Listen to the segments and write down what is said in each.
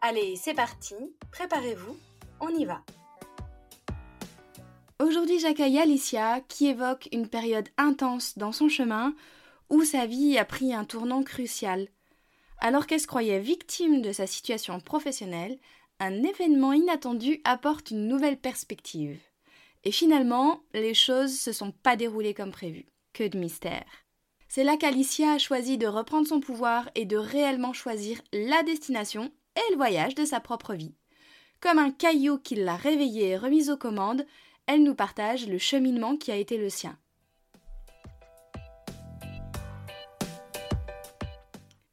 Allez, c'est parti, préparez-vous, on y va. Aujourd'hui, j'accueille Alicia qui évoque une période intense dans son chemin où sa vie a pris un tournant crucial. Alors qu'elle se croyait victime de sa situation professionnelle, un événement inattendu apporte une nouvelle perspective. Et finalement, les choses se sont pas déroulées comme prévu. Que de mystère. C'est là qu'Alicia a choisi de reprendre son pouvoir et de réellement choisir la destination et le voyage de sa propre vie. Comme un caillou qui l'a réveillée et remise aux commandes, elle nous partage le cheminement qui a été le sien.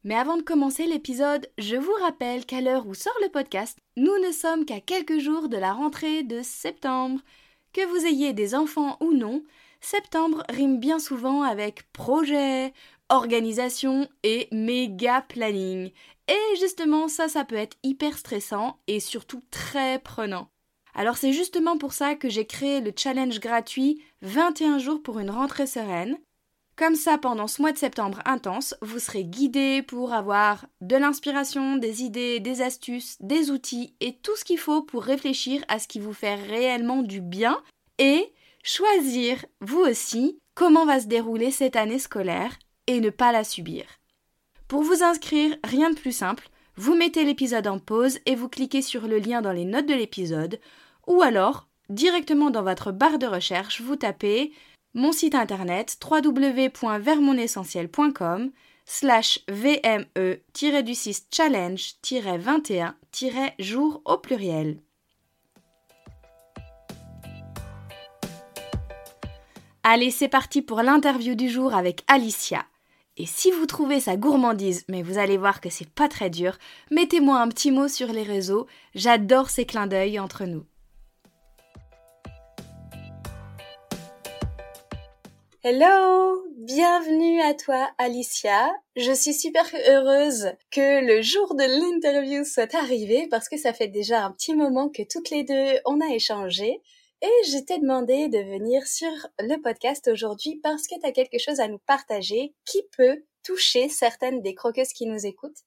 Mais avant de commencer l'épisode, je vous rappelle qu'à l'heure où sort le podcast, nous ne sommes qu'à quelques jours de la rentrée de septembre. Que vous ayez des enfants ou non, septembre rime bien souvent avec projet, organisation et méga planning. Et justement, ça, ça peut être hyper stressant et surtout très prenant. Alors c'est justement pour ça que j'ai créé le challenge gratuit 21 jours pour une rentrée sereine. Comme ça, pendant ce mois de septembre intense, vous serez guidé pour avoir de l'inspiration, des idées, des astuces, des outils et tout ce qu'il faut pour réfléchir à ce qui vous fait réellement du bien et choisir, vous aussi, comment va se dérouler cette année scolaire et ne pas la subir. Pour vous inscrire, rien de plus simple, vous mettez l'épisode en pause et vous cliquez sur le lien dans les notes de l'épisode, ou alors, directement dans votre barre de recherche, vous tapez mon site internet www.vermonessentiel.com slash vme-du6 challenge-21-jour au pluriel. Allez, c'est parti pour l'interview du jour avec Alicia. Et si vous trouvez sa gourmandise, mais vous allez voir que c'est pas très dur, mettez-moi un petit mot sur les réseaux, j'adore ces clins d'œil entre nous. Hello Bienvenue à toi Alicia. Je suis super heureuse que le jour de l'interview soit arrivé parce que ça fait déjà un petit moment que toutes les deux on a échangé et je t'ai demandé de venir sur le podcast aujourd'hui parce que tu as quelque chose à nous partager qui peut toucher certaines des croqueuses qui nous écoutent.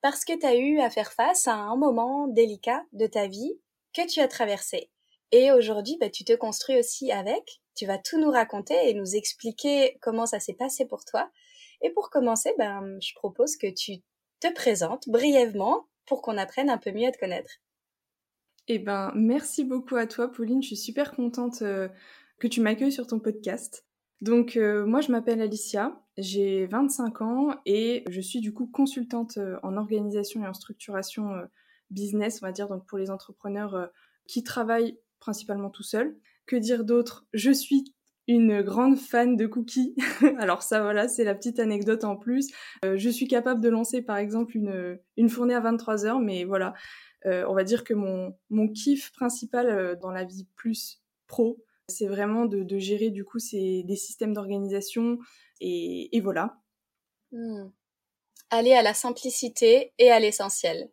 Parce que tu as eu à faire face à un moment délicat de ta vie que tu as traversé. Et aujourd'hui, bah, tu te construis aussi avec. Tu vas tout nous raconter et nous expliquer comment ça s'est passé pour toi. Et pour commencer, ben, je propose que tu te présentes brièvement pour qu'on apprenne un peu mieux à te connaître. Eh ben, merci beaucoup à toi, Pauline. Je suis super contente euh, que tu m'accueilles sur ton podcast. Donc, euh, moi, je m'appelle Alicia, j'ai 25 ans et je suis du coup consultante euh, en organisation et en structuration business, on va dire, donc pour les entrepreneurs qui travaillent principalement tout seuls. Que dire d'autre? Je suis une grande fan de cookies. Alors ça, voilà, c'est la petite anecdote en plus. je suis capable de lancer, par exemple, une, une fournée à 23 heures, mais voilà, on va dire que mon, mon kiff principal euh, dans la vie plus pro, c'est vraiment de, gérer du coup des systèmes d'organisation et, voilà. Hmm. Aller à la simplicité et à l'essentiel.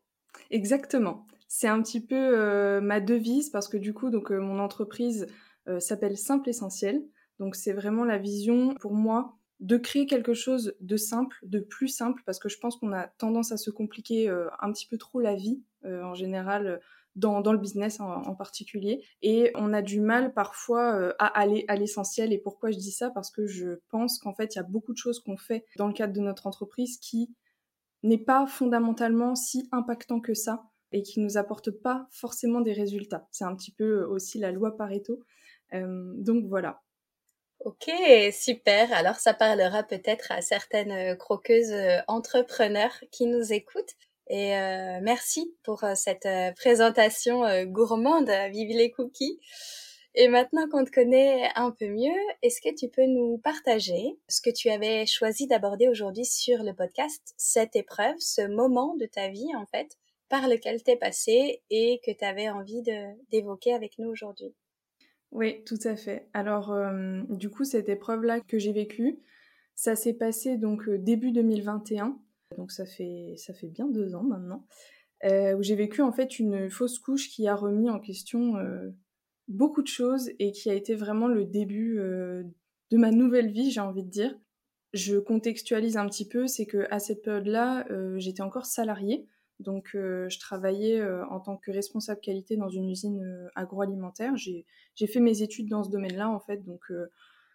Exactement. C'est un petit peu euh, ma devise parce que du coup, donc mon entreprise s'appelle Simple Essentiel. Donc c'est vraiment la vision pour moi de créer quelque chose de simple, de plus simple, parce que je pense qu'on a tendance à se compliquer un petit peu trop la vie euh, en général dans, le business en, particulier. Et on a du mal parfois euh, à aller à l'essentiel. Et pourquoi je dis ça? Parce que je pense qu'en fait, il y a beaucoup de choses qu'on fait dans le cadre de notre entreprise qui n'est pas fondamentalement si impactant que ça et qui nous apporte pas forcément des résultats. C'est un petit peu aussi la loi Pareto. Euh, donc voilà. Ok, super. Alors ça parlera peut-être à certaines croqueuses entrepreneurs qui nous écoutent. Et euh, merci pour euh, cette euh, présentation gourmande, vive les cookies. Et maintenant qu'on te connaît un peu mieux, est-ce que tu peux nous partager ce que tu avais choisi d'aborder aujourd'hui sur le podcast, cette épreuve, ce moment de ta vie en fait, par lequel tu es passé et que tu avais envie d'évoquer avec nous aujourd'hui? Oui, tout à fait. Alors, du coup, cette épreuve-là que j'ai vécue, ça s'est passé donc début 2021, donc ça fait, ça fait bien deux ans maintenant, euh, où j'ai vécu en fait une fausse couche qui a remis en question beaucoup de choses et qui a été vraiment le début de ma nouvelle vie, j'ai envie de dire. Je contextualise un petit peu, c'est que à cette période-là, j'étais encore salariée. Donc, euh, je travaillais euh, en tant que responsable qualité dans une usine euh, agroalimentaire. J'ai fait mes études dans ce domaine-là, en fait, donc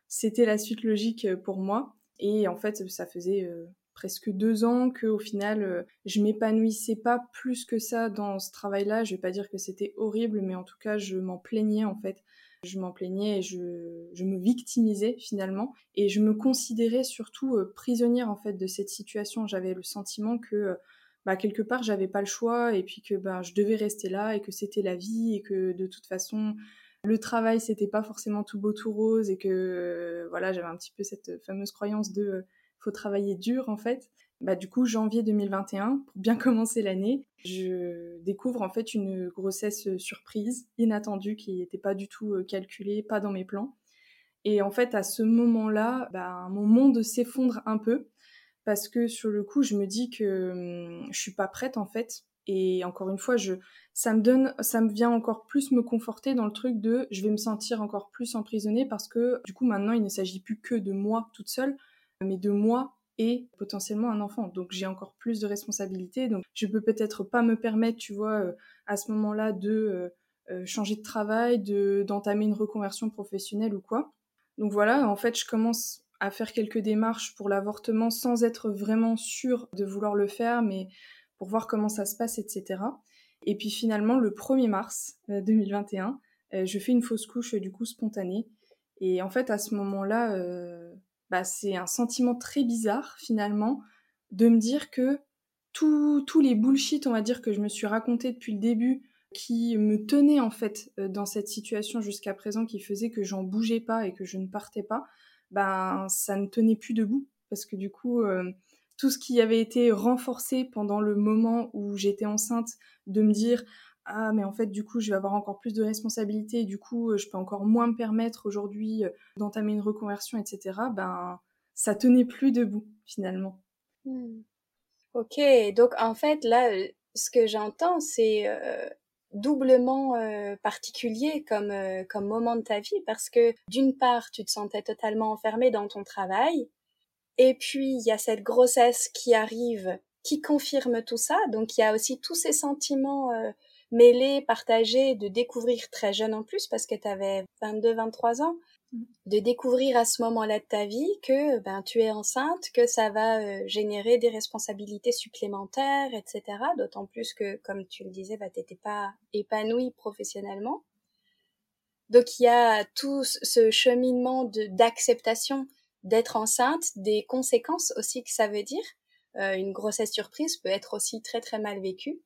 c'était la suite logique pour moi. Et en fait, ça faisait presque deux ans qu'au final, je m'épanouissais pas plus que ça dans ce travail-là. Je vais pas dire que c'était horrible, mais en tout cas, je m'en plaignais, en fait. Je m'en plaignais et je, je, me victimisais finalement. Et je me considérais surtout prisonnière, en fait, de cette situation. J'avais le sentiment que bah, quelque part j'avais pas le choix et puis que bah, je devais rester là et que c'était la vie et que de toute façon le travail c'était pas forcément tout beau tout rose et que euh, voilà j'avais un petit peu cette fameuse croyance de euh, faut travailler dur en fait. Bah du coup janvier 2021 pour bien commencer l'année je découvre en fait une grossesse surprise inattendue qui n'était pas du tout euh, calculée pas dans mes plans. Et en fait à ce moment là bah, mon monde s'effondre un peu parce que sur le coup, je me dis que hum, je suis pas prête en fait. Et encore une fois, je, ça me donne, ça me vient encore plus me conforter dans le truc de, je vais me sentir encore plus emprisonnée parce que du coup maintenant, il ne s'agit plus que de moi toute seule, mais de moi et potentiellement un enfant. Donc j'ai encore plus de responsabilités. Donc je peux peut-être pas me permettre, tu vois, euh, à ce moment-là de euh, euh, changer de travail, de d'entamer une reconversion professionnelle ou quoi. Donc voilà, en fait, je commence à faire quelques démarches pour l'avortement sans être vraiment sûre de vouloir le faire, mais pour voir comment ça se passe, etc. Et puis finalement, le 1er mars 2021, euh, euh, je fais une fausse couche du coup spontanée. Et en fait, à ce moment-là, bah, c'est un sentiment très bizarre finalement de me dire que tous les bullshit, on va dire, que je me suis raconté depuis le début, qui me tenaient en fait dans cette situation jusqu'à présent, qui faisait que j'en bougeais pas et que je ne partais pas, ben ça ne tenait plus debout. Parce que du coup euh, tout ce qui avait été renforcé pendant le moment où j'étais enceinte de me dire ah mais en fait du coup je vais avoir encore plus de responsabilités du coup euh, je peux encore moins me permettre aujourd'hui euh, d'entamer une reconversion etc ben ça tenait plus debout finalement. Hmm. ok donc en fait là ce que j'entends c'est doublement euh, particulier comme, euh, comme moment de ta vie parce que d'une part tu te sentais totalement enfermée dans ton travail et puis il y a cette grossesse qui arrive qui confirme tout ça. Donc il y a aussi tous ces sentiments mêlés partagés de découvrir très jeune en plus parce que tu avais 22 23 ans de découvrir à ce moment-là de ta vie que ben tu es enceinte, que ça va euh, générer des responsabilités supplémentaires, etc. D'autant plus que, comme tu le disais, bah t'étais pas épanouie professionnellement. Donc il y a tout ce cheminement d'acceptation d'être enceinte, des conséquences aussi que ça veut dire. Euh, une grossesse surprise peut être aussi très très mal vécue.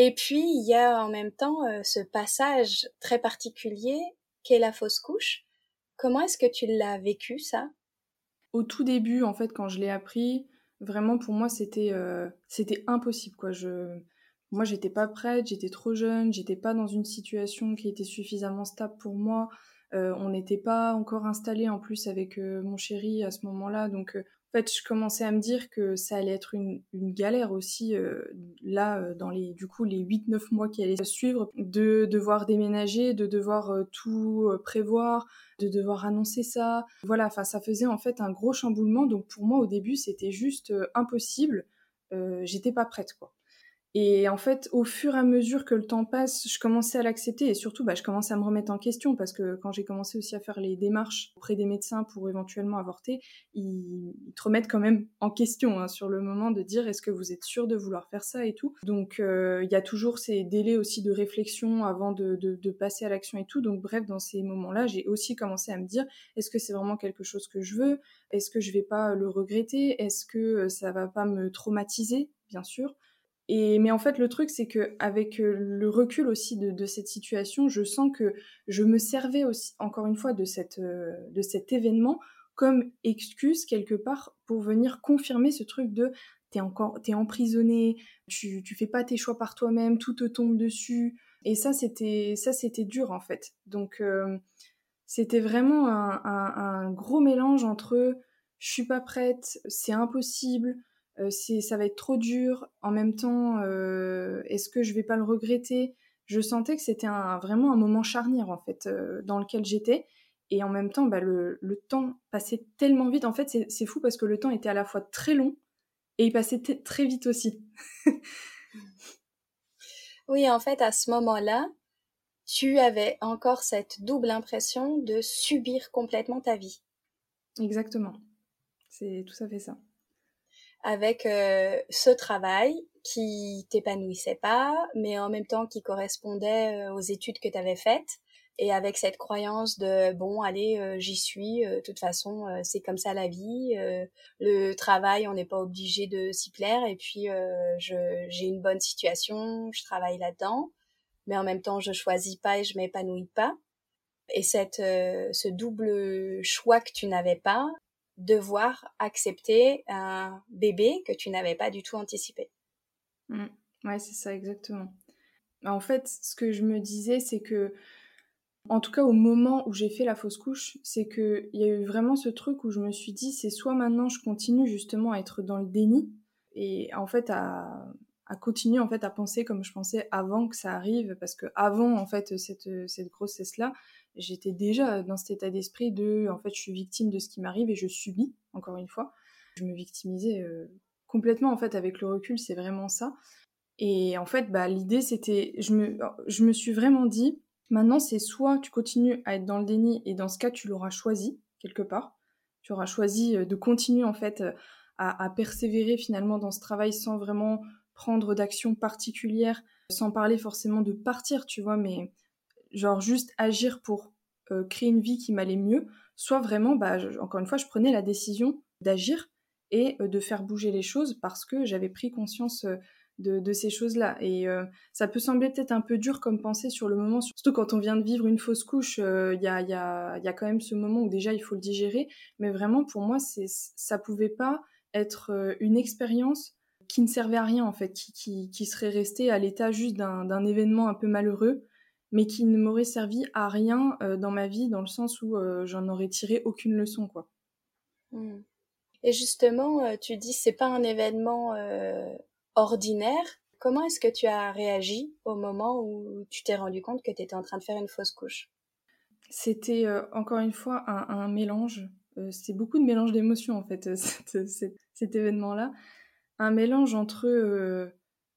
Et puis il y a en même temps euh, ce passage très particulier qu'est la fausse couche, Comment est-ce que tu l'as vécu ça? Au tout début, en fait, quand je l'ai appris, vraiment pour moi c'était euh, c'était impossible quoi. Moi j'étais pas prête, j'étais trop jeune, j'étais pas dans une situation qui était suffisamment stable pour moi. Euh, on n'était pas encore installé en plus avec mon chéri à ce moment-là, donc en fait, je commençais à me dire que ça allait être une, galère aussi, euh, là, euh, dans les, du coup, les 8-9 mois qui allaient suivre, de devoir déménager, de devoir euh, tout prévoir, de devoir annoncer ça. Voilà, enfin, ça faisait en fait un gros chamboulement. Donc, pour moi, au début, c'était juste impossible. J'étais pas prête, quoi. Et en fait, au fur et à mesure que le temps passe, je commençais à l'accepter et surtout, bah, je commençais à me remettre en question parce que quand j'ai commencé aussi à faire les démarches auprès des médecins pour éventuellement avorter, ils, te remettent quand même en question hein, sur le moment de dire est-ce que vous êtes sûr de vouloir faire ça et tout. Donc euh, il y a toujours ces délais aussi de réflexion avant de, de, de passer à l'action et tout. Donc bref, dans ces moments-là, j'ai aussi commencé à me dire est-ce que c'est vraiment quelque chose que je veux? Est-ce que je vais pas le regretter? Est-ce que ça va pas me traumatiser? Bien sûr. Et, mais en fait, le truc, c'est que avec euh, le recul aussi de, de, cette situation, je sens que je me servais aussi, encore une fois, de, cette, euh, de cet événement comme excuse quelque part pour venir confirmer ce truc de t'es encore, t'es emprisonné, tu, tu fais pas tes choix par toi-même, tout te tombe dessus. Et ça, c'était, ça, c'était dur en fait. Donc, euh, c'était vraiment un, un, gros mélange entre je suis pas prête, c'est impossible, c'est, ça va être trop dur. En même temps, euh, est-ce que je vais pas le regretter? Je sentais que c'était un, vraiment un moment charnière en fait dans lequel j'étais. Et en même temps, bah, le, le, temps passait tellement vite. En fait, c'est fou parce que le temps était à la fois très long et il passait très vite aussi. oui, en fait, à ce moment-là, tu avais encore cette double impression de subir complètement ta vie. Exactement. C'est tout à fait ça. Avec euh, ce travail qui t'épanouissait pas, mais en même temps qui correspondait euh, aux études que tu avais faites, et avec cette croyance de bon allez euh, j'y suis euh, de toute façon euh, c'est comme ça la vie le travail on n'est pas obligé de s'y plaire. Et puis j'ai une bonne situation je travaille là-dedans mais en même temps je choisis pas et je m'épanouis pas. Et cette ce double choix que tu n'avais pas devoir accepter un bébé que tu n'avais pas du tout anticipé mmh. ouais c'est ça exactement en fait ce que je me disais c'est que en tout cas, au moment où j'ai fait la fausse couche, c'est qu'il y a eu vraiment ce truc où je me suis dit, c'est soit maintenant je continue justement à être dans le déni et en fait à, continuer en fait à penser comme je pensais avant que ça arrive, parce que avant en fait cette, cette grossesse là, j'étais déjà dans cet état d'esprit de, en fait, je suis victime de ce qui m'arrive et je subis encore une fois. Je me victimisais euh, complètement en fait avec le recul, c'est vraiment ça. Et en fait, bah l'idée c'était, je me, je me suis vraiment dit Maintenant, c'est soit tu continues à être dans le déni et dans ce cas, tu l'auras choisi quelque part. Tu auras choisi euh, de continuer en fait euh, à, persévérer finalement dans ce travail sans vraiment prendre d'action particulière, sans parler forcément de partir, tu vois, mais genre juste agir pour euh, créer une vie qui m'allait mieux. Soit vraiment, bah, encore une fois, je prenais la décision d'agir et de faire bouger les choses parce que j'avais pris conscience de, ces choses-là. Et euh, ça peut sembler peut-être un peu dur comme pensée sur le moment, surtout quand on vient de vivre une fausse couche, euh, il y, a, y, a, y, a, quand même ce moment où déjà il faut le digérer. Mais vraiment, pour moi, ça pouvait pas être euh, une expérience qui ne servait à rien, en fait, qui, qui, qui serait restée à l'état juste d'un événement un peu malheureux, mais qui ne m'aurait servi à rien dans ma vie, dans le sens où j'en aurais tiré aucune leçon, quoi. Mmh. Et justement, tu dis c'est pas un événement ordinaire. Comment est-ce que tu as réagi au moment où tu t'es rendu compte que tu étais en train de faire une fausse couche? C'était euh, encore une fois un, mélange. Euh, c'est beaucoup de mélange d'émotions en fait, cet, événement-là. Un mélange entre euh,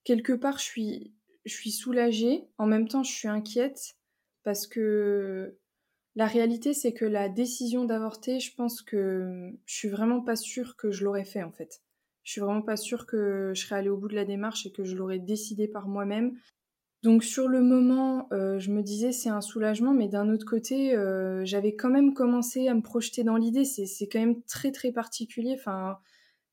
quelque part je suis, je suis soulagée, en même temps je suis inquiète parce que la réalité c'est que la décision d'avorter, je pense que je suis vraiment pas sûre que je l'aurais fait en fait. Je suis vraiment pas sûre que je serais allée au bout de la démarche et que je l'aurais décidé par moi-même. Donc sur le moment, euh, je me disais c'est un soulagement, mais d'un autre côté, euh, j'avais quand même commencé à me projeter dans l'idée. C'est quand même très très particulier. Enfin,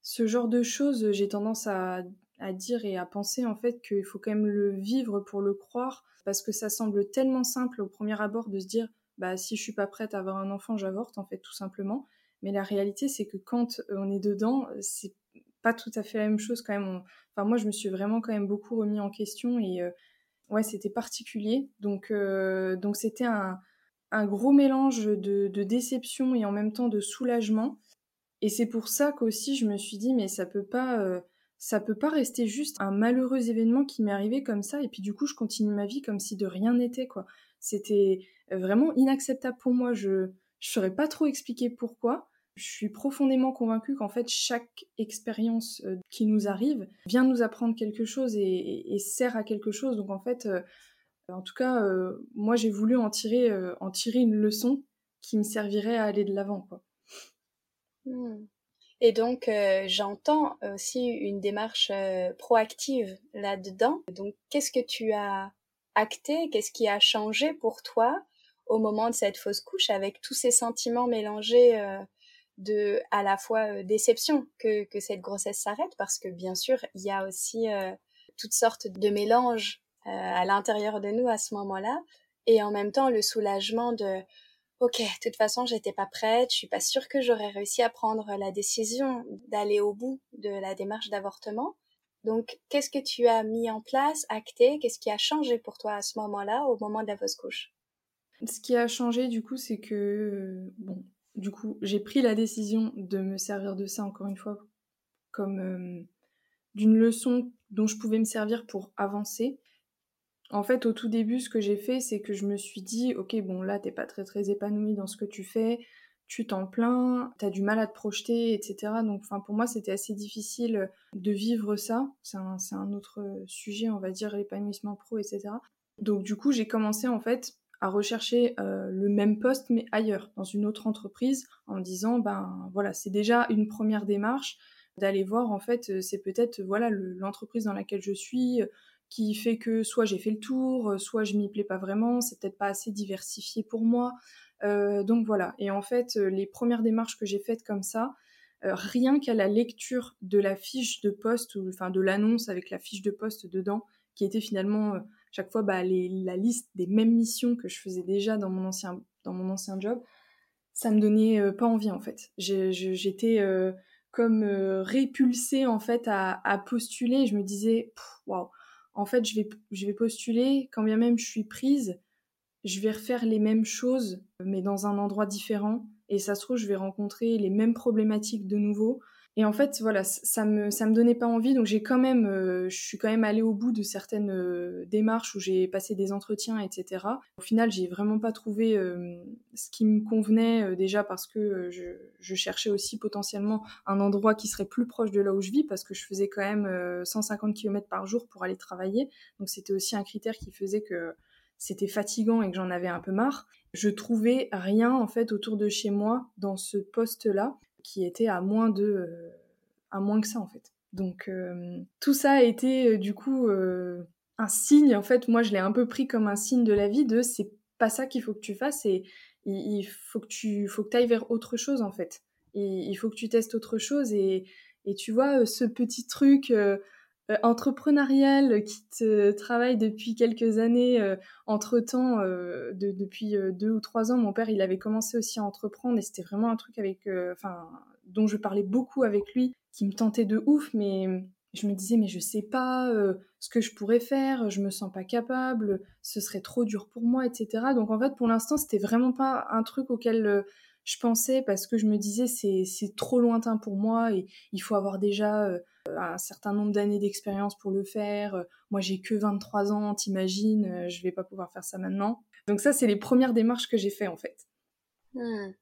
ce genre de choses, j'ai tendance à, à, dire et à penser en fait qu'il faut quand même le vivre pour le croire, parce que ça semble tellement simple au premier abord de se dire bah si je suis pas prête à avoir un enfant, j'avorte en fait tout simplement. Mais la réalité, c'est que quand on est dedans, c'est pas tout à fait la même chose quand même. Enfin, moi, je me suis vraiment quand même beaucoup remis en question et euh, ouais, c'était particulier. Donc, euh, donc c'était un, un, gros mélange de, de, déception et en même temps de soulagement. Et c'est pour ça qu'aussi je me suis dit, mais ça peut pas, euh, ça peut pas rester juste un malheureux événement qui m'est arrivé comme ça. Et puis du coup, je continue ma vie comme si de rien n'était, quoi. C'était vraiment inacceptable pour moi. Je, je saurais pas trop expliquer pourquoi je suis profondément convaincue qu'en fait chaque expérience euh, qui nous arrive vient nous apprendre quelque chose et, sert à quelque chose. Donc en fait, euh, en tout cas, euh, moi j'ai voulu en tirer, en tirer une leçon qui me servirait à aller de l'avant. Quoi. Hmm. Et donc j'entends aussi une démarche proactive là-dedans. Donc qu'est-ce que tu as acté? Qu'est-ce qui a changé pour toi au moment de cette fausse couche avec tous ces sentiments mélangés de à la fois euh, déception que, que cette grossesse s'arrête? Parce que bien sûr il y a aussi euh, toutes sortes de mélanges euh, à l'intérieur de nous à ce moment-là. Et en même temps le soulagement de ok, de toute façon, j'étais pas prête, je suis pas sûre que j'aurais réussi à prendre la décision d'aller au bout de la démarche d'avortement. Donc, qu'est-ce que tu as mis en place, acté? Qu'est-ce qui a changé pour toi à ce moment-là, au moment de la fausse couche? Ce qui a changé, du coup, c'est que, euh, bon, du coup, j'ai pris la décision de me servir de ça, encore une fois, comme euh, d'une leçon dont je pouvais me servir pour avancer. En fait, au tout début, ce que j'ai fait, c'est que je me suis dit, ok, bon, là, t'es pas très très épanouie dans ce que tu fais, tu t'en plains, t'as du mal à te projeter, etc. Donc, enfin, pour moi, c'était assez difficile de vivre ça. C'est un, un, autre sujet, on va dire, l'épanouissement pro, etc. Donc, du coup, j'ai commencé, en fait, à rechercher euh, le même poste, mais ailleurs, dans une autre entreprise, en me disant, ben, voilà, c'est déjà une première démarche d'aller voir, en fait, c'est peut-être, voilà, l'entreprise dans laquelle je suis, qui fait que soit j'ai fait le tour, euh, soit je m'y plais pas vraiment, c'est peut-être pas assez diversifié pour moi. Euh, donc voilà. Et en fait, euh, les premières démarches que j'ai faites comme ça, rien qu'à la lecture de la fiche de poste, ou enfin de l'annonce avec la fiche de poste dedans, qui était finalement chaque fois bah, la liste des mêmes missions que je faisais déjà dans mon ancien, dans mon ancien job, ça me donnait pas envie en fait. J'étais comme répulsée en fait à, à, postuler. Je me disais, waouh, en fait, je vais, postuler, quand bien même je suis prise, je vais refaire les mêmes choses, mais dans un endroit différent. Et ça se trouve, je vais rencontrer les mêmes problématiques de nouveau. Et en fait, voilà, ça me, ça me donnait pas envie. Donc j'ai quand même, euh, je suis quand même allée au bout de certaines euh, démarches où j'ai passé des entretiens, etc. Au final, j'ai vraiment pas trouvé euh, ce qui me convenait déjà parce que je, je, cherchais aussi potentiellement un endroit qui serait plus proche de là où je vis parce que je faisais quand même 150 km par jour pour aller travailler. Donc c'était aussi un critère qui faisait que c'était fatigant et que j'en avais un peu marre. Je trouvais rien en fait autour de chez moi dans ce poste-là qui était à moins de euh, à moins que ça en fait. Donc euh, tout ça a été euh, du coup un signe en fait. Moi je l'ai un peu pris comme un signe de la vie de c'est pas ça qu'il faut que tu fasses et il, faut que tu faut que ailles vers autre chose en fait. Et il faut que tu testes autre chose et, et tu vois ce petit truc entrepreneurial qui te travaille depuis quelques années. entre temps, de, depuis deux ou trois ans, mon père il avait commencé aussi à entreprendre et c'était vraiment un truc avec, enfin, dont je parlais beaucoup avec lui, qui me tentait de ouf, mais je me disais mais je sais pas ce que je pourrais faire, je me sens pas capable, ce serait trop dur pour moi, etc. Donc en fait pour l'instant c'était vraiment pas un truc auquel je pensais parce que je me disais c'est trop lointain pour moi et il faut avoir déjà un certain nombre d'années d'expérience pour le faire. Moi, j'ai que 23 ans, t'imagines, euh, je vais pas pouvoir faire ça maintenant. Donc ça, c'est les premières démarches que j'ai fait en fait. Hmm.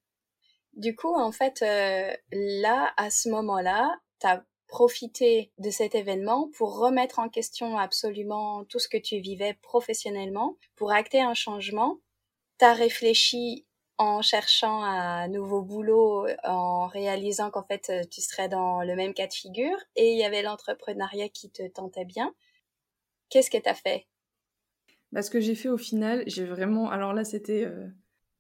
Du coup, en fait, euh, là, à ce moment-là, t'as profité de cet événement pour remettre en question absolument tout ce que tu vivais professionnellement, pour acter un changement. T'as réfléchi en cherchant un nouveau boulot, en réalisant qu'en fait euh, tu serais dans le même cas de figure, et il y avait l'entrepreneuriat qui te tentait bien. Qu'est-ce que tu as fait? Bah, Ce que j'ai fait au final, j'ai vraiment... Alors là, c'était euh,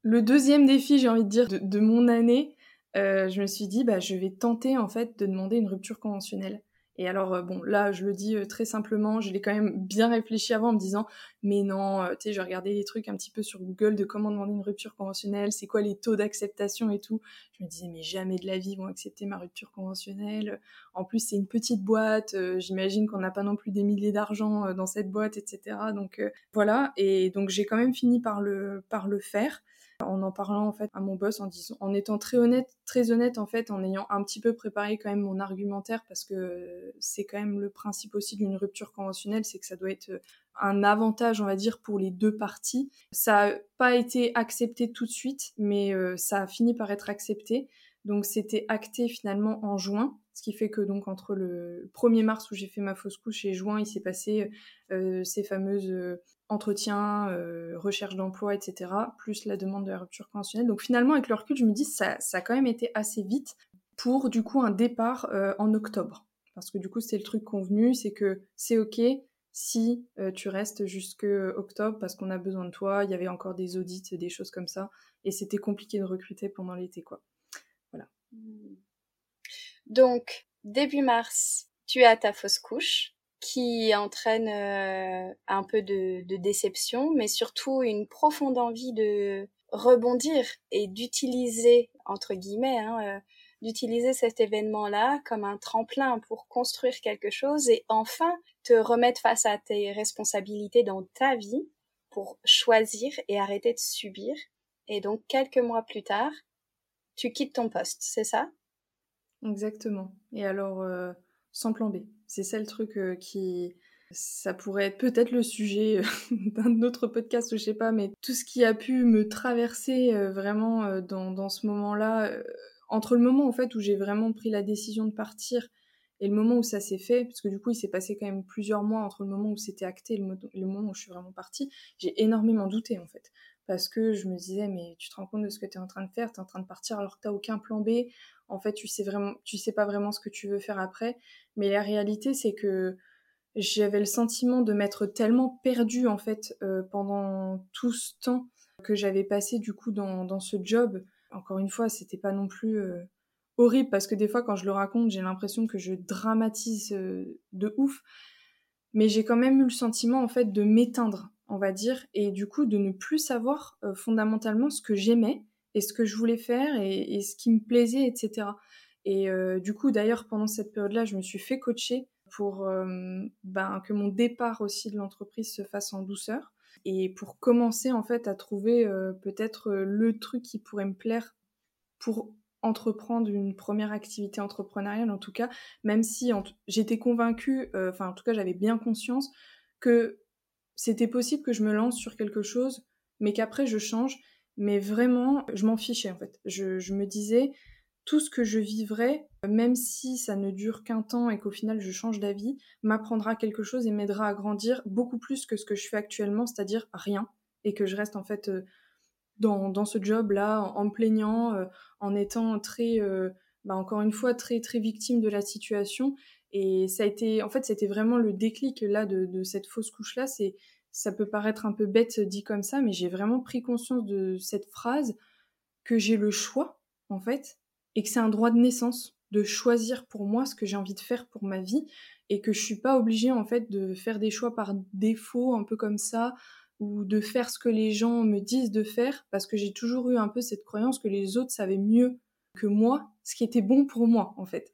le deuxième défi, j'ai envie de dire, de, mon année. Euh, je me suis dit, bah, je vais tenter en fait de demander une rupture conventionnelle. Et alors, euh, bon, là, je le dis euh, très simplement, je l'ai quand même bien réfléchi avant en me disant, mais non, euh, tu sais, je regardais des trucs un petit peu sur Google de comment demander une rupture conventionnelle, c'est quoi les taux d'acceptation et tout. Je me disais, mais jamais de la vie vont accepter ma rupture conventionnelle. En plus, c'est une petite boîte, j'imagine qu'on n'a pas non plus des milliers d'argent dans cette boîte, etc. Donc voilà, et donc j'ai quand même fini par le faire en en parlant en fait à mon boss en disant en étant très honnête très honnête en fait en ayant un petit peu préparé quand même mon argumentaire parce que c'est quand même le principe aussi d'une rupture conventionnelle c'est que ça doit être un avantage on va dire pour les deux parties. Ça n'a pas été accepté tout de suite mais euh, ça a fini par être accepté. Donc c'était acté finalement en juin, ce qui fait que donc entre le 1er mars où j'ai fait ma fausse couche et juin, il s'est passé euh, ces fameuses euh, entretien, euh, recherche d'emploi, etc., plus la demande de la rupture conventionnelle. Donc finalement, avec le recul, je me dis ça, ça a quand même été assez vite pour du coup un départ euh, en octobre. Parce que du coup, c'était le truc convenu, c'est que c'est ok si euh, tu restes jusque octobre parce qu'on a besoin de toi. Il y avait encore des audits, des choses comme ça, et c'était compliqué de recruter pendant l'été, quoi. Voilà. Donc début mars, tu as ta fausse couche qui entraîne euh, un peu de, déception, mais surtout une profonde envie de rebondir et d'utiliser, entre guillemets, hein, d'utiliser cet événement-là comme un tremplin pour construire quelque chose et enfin te remettre face à tes responsabilités dans ta vie pour choisir et arrêter de subir. Et donc, quelques mois plus tard, tu quittes ton poste, c'est ça? Exactement. Et alors, euh, sans plan B. C'est ça le truc euh, qui... Ça pourrait être peut-être le sujet euh, d'un autre podcast, je sais pas, mais tout ce qui a pu me traverser vraiment dans, dans, ce moment-là, entre le moment en fait où j'ai vraiment pris la décision de partir et le moment où ça s'est fait, parce que du coup il s'est passé quand même plusieurs mois entre le moment où c'était acté et le, moment où je suis vraiment partie, j'ai énormément douté en fait. Parce que je me disais, mais tu te rends compte de ce que tu es en train de faire, tu es en train de partir alors que tu aucun plan B, en fait tu sais vraiment, tu sais pas vraiment ce que tu veux faire après. Mais la réalité c'est que j'avais le sentiment de m'être tellement perdue en fait euh, pendant tout ce temps que j'avais passé du coup dans, dans ce job encore une fois, c'était pas non plus euh, horrible parce que des fois, quand je le raconte, j'ai l'impression que je dramatise euh, de ouf. Mais j'ai quand même eu le sentiment, en fait, de m'éteindre, on va dire, et du coup, de ne plus savoir fondamentalement ce que j'aimais et ce que je voulais faire et, ce qui me plaisait, etc. Et du coup, d'ailleurs, pendant cette période-là, je me suis fait coacher pour ben, que mon départ aussi de l'entreprise se fasse en douceur et pour commencer en fait à trouver euh, peut-être euh, le truc qui pourrait me plaire pour entreprendre une première activité entrepreneuriale en tout cas, même si j'étais convaincue, euh, enfin en tout cas j'avais bien conscience que c'était possible que je me lance sur quelque chose, mais qu'après je change, mais vraiment je m'en fichais en fait. je me disais tout ce que je vivrai, même si ça ne dure qu'un temps et qu'au final je change d'avis, m'apprendra quelque chose et m'aidera à grandir beaucoup plus que ce que je fais actuellement, c'est-à-dire rien, et que je reste en fait euh, dans, ce job-là en, me plaignant, euh, en étant très, euh, bah, encore une fois, très très victime de la situation. Et ça a été, en fait, c'était vraiment le déclic là de, de cette fausse couche-là. C'est, ça peut paraître un peu bête dit comme ça, mais j'ai vraiment pris conscience de cette phrase que j'ai le choix, en fait, et que c'est un droit de naissance de choisir pour moi ce que j'ai envie de faire pour ma vie et que je suis pas obligée en fait de faire des choix par défaut un peu comme ça ou de faire ce que les gens me disent de faire parce que j'ai toujours eu un peu cette croyance que les autres savaient mieux que moi ce qui était bon pour moi en fait.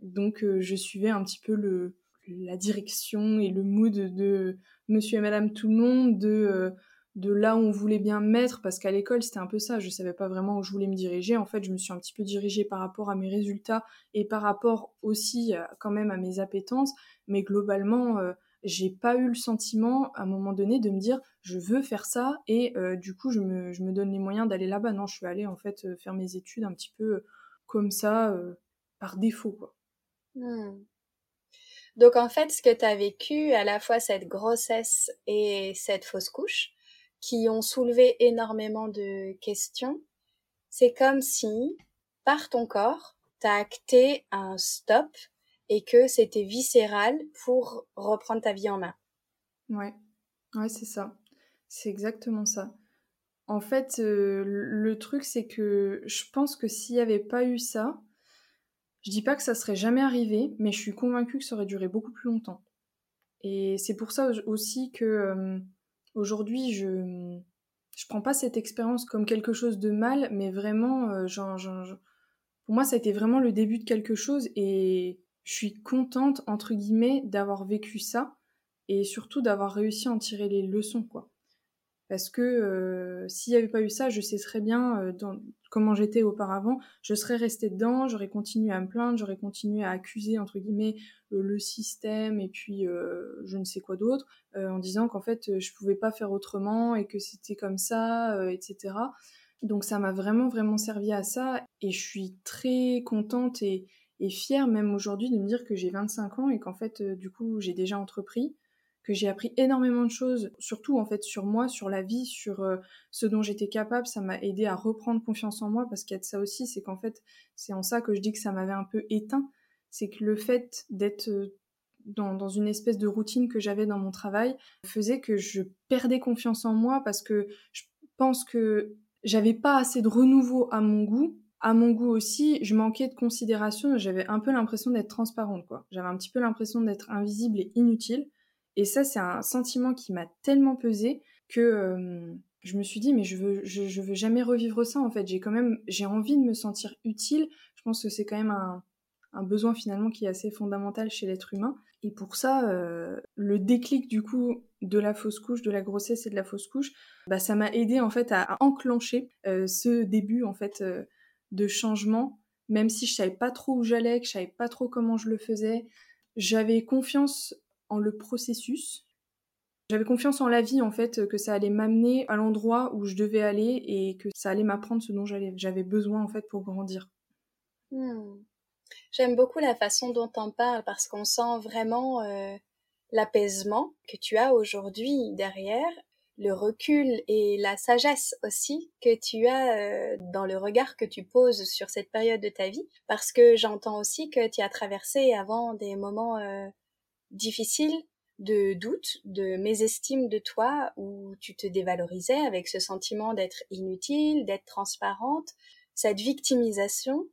Donc euh, je suivais un petit peu le la direction et le mood de monsieur et madame tout le monde de euh, de là où on voulait bien me mettre, parce qu'à l'école c'était un peu ça, je savais pas vraiment où je voulais me diriger. En fait, je me suis un petit peu dirigée par rapport à mes résultats et par rapport aussi euh, quand même à mes appétences, mais globalement, euh, j'ai pas eu le sentiment à un moment donné de me dire je veux faire ça et du coup je me, donne les moyens d'aller là-bas. Non, je suis allée en fait faire mes études un petit peu comme ça, par défaut quoi. Hmm. Donc en fait, ce que tu as vécu, à la fois cette grossesse et cette fausse couche, qui ont soulevé énormément de questions. C'est comme si, par ton corps, t'as acté un stop et que c'était viscéral pour reprendre ta vie en main. Ouais, ouais, c'est ça. C'est exactement ça. En fait, euh, le truc, c'est que je pense que s'il n'y avait pas eu ça, je dis pas que ça serait jamais arrivé, mais je suis convaincue que ça aurait duré beaucoup plus longtemps. Et c'est pour ça aussi que euh, Aujourd'hui, je je prends pas cette expérience comme quelque chose de mal, mais vraiment, euh, pour moi, ça a été vraiment le début de quelque chose et je suis contente entre guillemets d'avoir vécu ça et surtout d'avoir réussi à en tirer les leçons, quoi. Parce que euh, s'il n'y avait pas eu ça, je sais très bien euh, dans, comment j'étais auparavant, je serais restée dedans, j'aurais continué à me plaindre, j'aurais continué à accuser, entre guillemets, euh, le système et puis je ne sais quoi d'autre, en disant qu'en fait, je pouvais pas faire autrement et que c'était comme ça, etc. Donc ça m'a vraiment, vraiment servi à ça et je suis très contente et, et fière même aujourd'hui de me dire que j'ai 25 ans et qu'en fait, du coup, j'ai déjà entrepris que j'ai appris énormément de choses, surtout en fait sur moi, sur la vie, sur euh, ce dont j'étais capable. Ça m'a aidé à reprendre confiance en moi parce qu'il y a de ça aussi, c'est qu'en fait, c'est en ça que je dis que ça m'avait un peu éteint. C'est que le fait d'être euh, dans, dans, une espèce de routine que j'avais dans mon travail faisait que je perdais confiance en moi parce que je pense que j'avais pas assez de renouveau à mon goût. À mon goût aussi, je manquais de considération, j'avais un peu l'impression d'être transparente, quoi. J'avais un petit peu l'impression d'être invisible et inutile. Et ça, c'est un sentiment qui m'a tellement pesé que je me suis dit mais je veux veux jamais revivre ça en fait. J'ai quand même j'ai envie de me sentir utile. Je pense que c'est quand même un, besoin finalement qui est assez fondamental chez l'être humain. Et pour ça le déclic du coup de la fausse couche de la grossesse et de la fausse couche bah ça m'a aidé en fait à, enclencher ce début en fait de changement. Même si je savais pas trop où j'allais que je savais pas trop comment je le faisais j'avais confiance en le processus j'avais confiance en la vie, en fait, que ça allait m'amener à l'endroit où je devais aller et que ça allait m'apprendre ce dont j'avais besoin, en fait, pour grandir. Hmm. J'aime beaucoup la façon dont on parle parce qu'on sent vraiment euh, l'apaisement que tu as aujourd'hui derrière, le recul et la sagesse aussi que tu as euh, dans le regard que tu poses sur cette période de ta vie parce que j'entends aussi que tu as traversé avant des moments euh, difficiles de doute, de mésestime de toi, où tu te dévalorisais avec ce sentiment d'être inutile, d'être transparente, cette victimisation,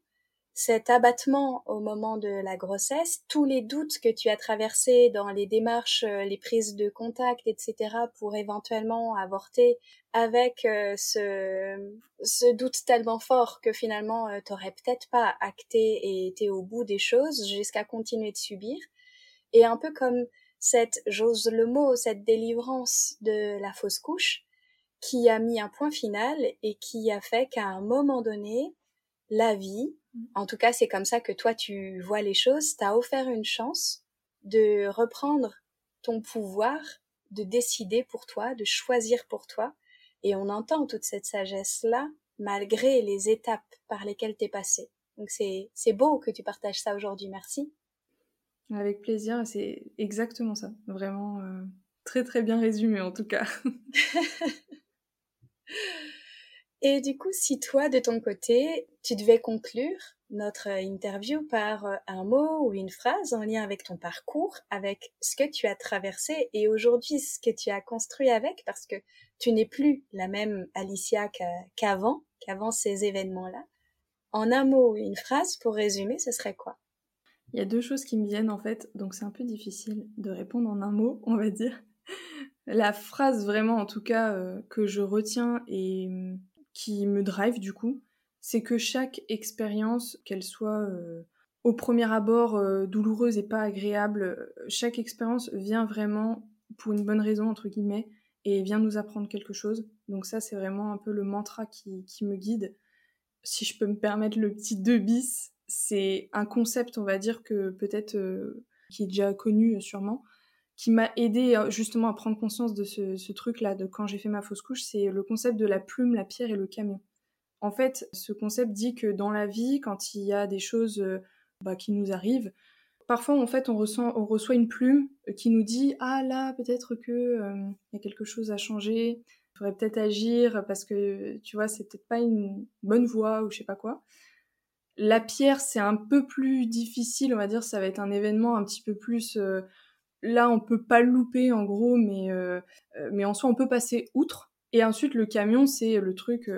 cet abattement au moment de la grossesse, tous les doutes que tu as traversés dans les démarches, euh, les prises de contact, etc., pour éventuellement avorter, avec euh, ce, ce doute tellement fort que finalement euh, t'aurais peut-être pas acté et été au bout des choses jusqu'à continuer de subir. Et un peu comme cette, j'ose le mot, cette délivrance de la fausse couche qui a mis un point final et qui a fait qu'à un moment donné, la vie, mm. en tout cas c'est comme ça que toi tu vois les choses, t'a offert une chance de reprendre ton pouvoir, de décider pour toi, de choisir pour toi. Et on entend toute cette sagesse-là malgré les étapes par lesquelles t'es passé. Donc c'est, c'est beau que tu partages ça aujourd'hui. Merci. Avec plaisir, c'est exactement ça. Vraiment euh, très très bien résumé en tout cas. Et du coup, si toi, de ton côté, tu devais conclure notre interview par euh, un mot ou une phrase en lien avec ton parcours, avec ce que tu as traversé et aujourd'hui ce que tu as construit avec, parce que tu n'es plus la même Alicia qu'avant, qu'avant ces événements-là. En un mot ou une phrase, pour résumer, ce serait quoi? Il y a deux choses qui me viennent en fait, donc c'est un peu difficile de répondre en un mot, on va dire. La phrase vraiment en tout cas euh, que je retiens et mm, qui me drive du coup, c'est que chaque expérience, qu'elle soit euh, au premier abord euh, douloureuse et pas agréable, chaque expérience vient vraiment pour une bonne raison entre guillemets et vient nous apprendre quelque chose. Donc ça c'est vraiment un peu le mantra qui, qui me guide. Si je peux me permettre le petit deux bis, c'est un concept, on va dire, que peut-être euh, qui est déjà connu euh, sûrement, qui m'a aidé euh, justement à prendre conscience de ce, truc-là, de quand j'ai fait ma fausse couche, c'est le concept de la plume, la pierre et le camion. En fait, ce concept dit que dans la vie, quand il y a des choses bah, qui nous arrivent, parfois en fait on ressent, on reçoit une plume qui nous dit ah là peut-être que y a quelque chose à changer, il faudrait peut-être agir parce que tu vois c'est peut-être pas une bonne voie ou je sais pas quoi. La pierre, c'est un peu plus difficile, on va dire, ça va être un événement un petit peu plus... Euh, là, on peut pas louper, en gros, mais, euh, euh, mais en soi, on peut passer outre. Et ensuite, le camion, c'est le truc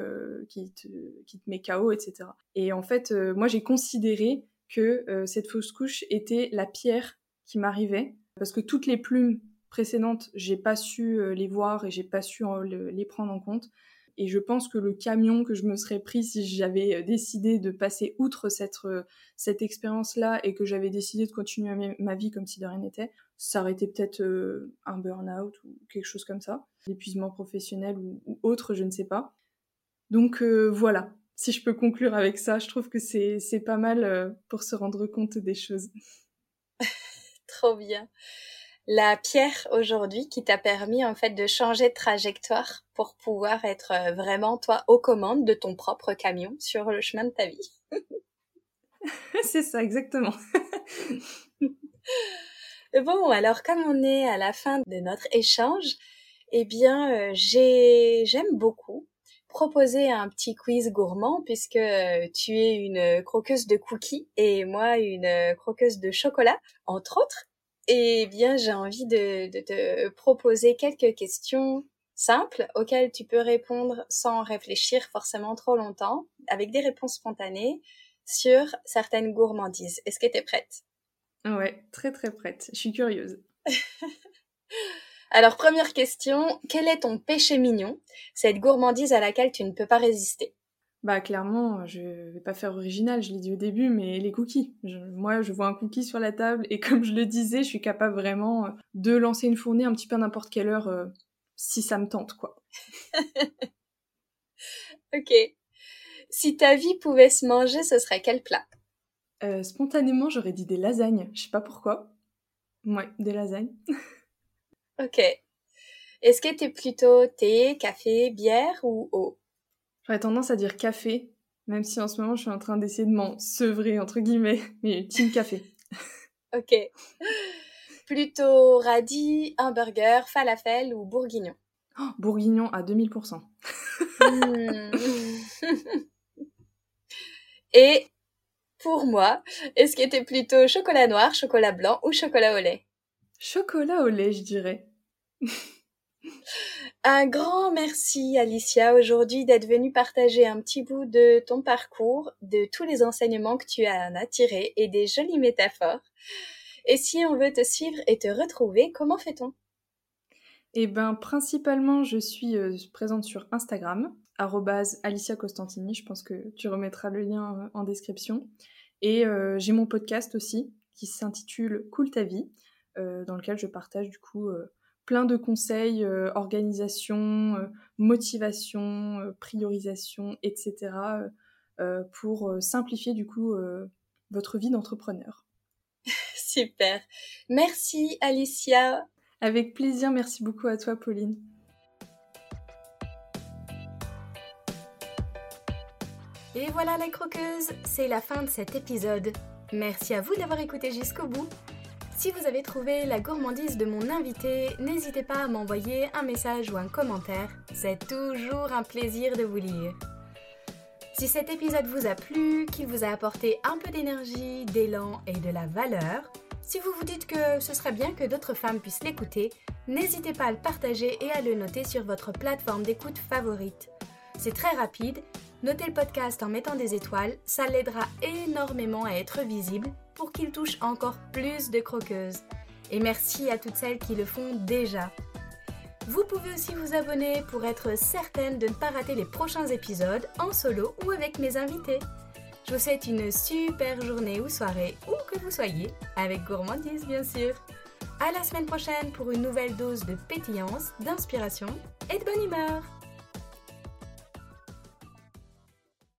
qui, te, qui te met KO, etc. Et en fait, moi, j'ai considéré que cette fausse couche était la pierre qui m'arrivait, parce que toutes les plumes précédentes, j'ai pas su les voir et j'ai pas su les prendre en compte. Et je pense que le camion que je me serais pris si j'avais euh, décidé de passer outre cette, euh, cette expérience-là et que j'avais décidé de continuer ma vie comme si de rien n'était, ça aurait été peut-être euh, un burn-out ou quelque chose comme ça, l'épuisement professionnel ou, autre, je ne sais pas. Donc voilà, si je peux conclure avec ça, je trouve que c'est pas mal pour se rendre compte des choses. Trop bien la pierre aujourd'hui qui t'a permis en fait de changer de trajectoire pour pouvoir être euh, vraiment toi aux commandes de ton propre camion sur le chemin de ta vie. C'est ça exactement. bon, alors comme on est à la fin de notre échange, eh bien euh, j'ai j'aime beaucoup proposer un petit quiz gourmand puisque euh, tu es une croqueuse de cookies et moi une croqueuse de chocolat entre autres eh bien, j'ai envie de, te proposer quelques questions simples auxquelles tu peux répondre sans réfléchir forcément trop longtemps, avec des réponses spontanées sur certaines gourmandises. Est-ce que tu es prête? Ouais, très très prête. Je suis curieuse. Alors, première question, quel est ton péché mignon? Cette gourmandise à laquelle tu ne peux pas résister? Bah clairement, je vais pas faire original, je l'ai dit au début, mais les cookies. moi, je vois un cookie sur la table et comme je le disais, je suis capable vraiment de lancer une fournée un petit peu à n'importe quelle heure euh, si ça me tente, quoi. ok. Si ta vie pouvait se manger, ce serait quel plat? Euh, Spontanément, j'aurais dit des lasagnes. Je sais pas pourquoi. Ouais, des lasagnes. ok. Est-ce que t'es plutôt thé, café, bière ou eau? J'aurais tendance à dire café, même si en ce moment je suis en train d'essayer de m'en sevrer, entre guillemets, mais team café. ok. Plutôt radis, hamburger, falafel ou bourguignon? Oh, Bourguignon à 2000%. Et pour moi, est-ce que t'es plutôt chocolat noir, chocolat blanc ou chocolat au lait? Chocolat au lait, je dirais. un grand merci Alicia aujourd'hui d'être venue partager un petit bout de ton parcours, de tous les enseignements que tu as en tirés et des jolies métaphores. Et si on veut te suivre et te retrouver, comment fait-on? Eh ben, principalement, je suis euh, présente sur Instagram, Alicia Costantini. Je pense que tu remettras le lien euh, en description. Et euh, j'ai mon podcast aussi qui s'intitule Cool ta vie, dans lequel je partage du coup plein de conseils, organisation, motivation, priorisation, etc. pour simplifier du coup votre vie d'entrepreneur. Super. Merci Alicia. Avec plaisir, merci beaucoup à toi Pauline. Et voilà les croqueuses, c'est la fin de cet épisode. Merci à vous d'avoir écouté jusqu'au bout. Si vous avez trouvé la gourmandise de mon invité, n'hésitez pas à m'envoyer un message ou un commentaire. C'est toujours un plaisir de vous lire. Si cet épisode vous a plu, qu'il vous a apporté un peu d'énergie, d'élan et de la valeur, si vous vous dites que ce serait bien que d'autres femmes puissent l'écouter, n'hésitez pas à le partager et à le noter sur votre plateforme d'écoute favorite. C'est très rapide Notez le podcast en mettant des étoiles, ça l'aidera énormément à être visible pour qu'il touche encore plus de croqueuses. Et merci à toutes celles qui le font déjà. Vous pouvez aussi vous abonner pour être certaine de ne pas rater les prochains épisodes en solo ou avec mes invités. Je vous souhaite une super journée ou soirée, où que vous soyez, avec gourmandise bien sûr. À la semaine prochaine pour une nouvelle dose de pétillance, d'inspiration et de bonne humeur.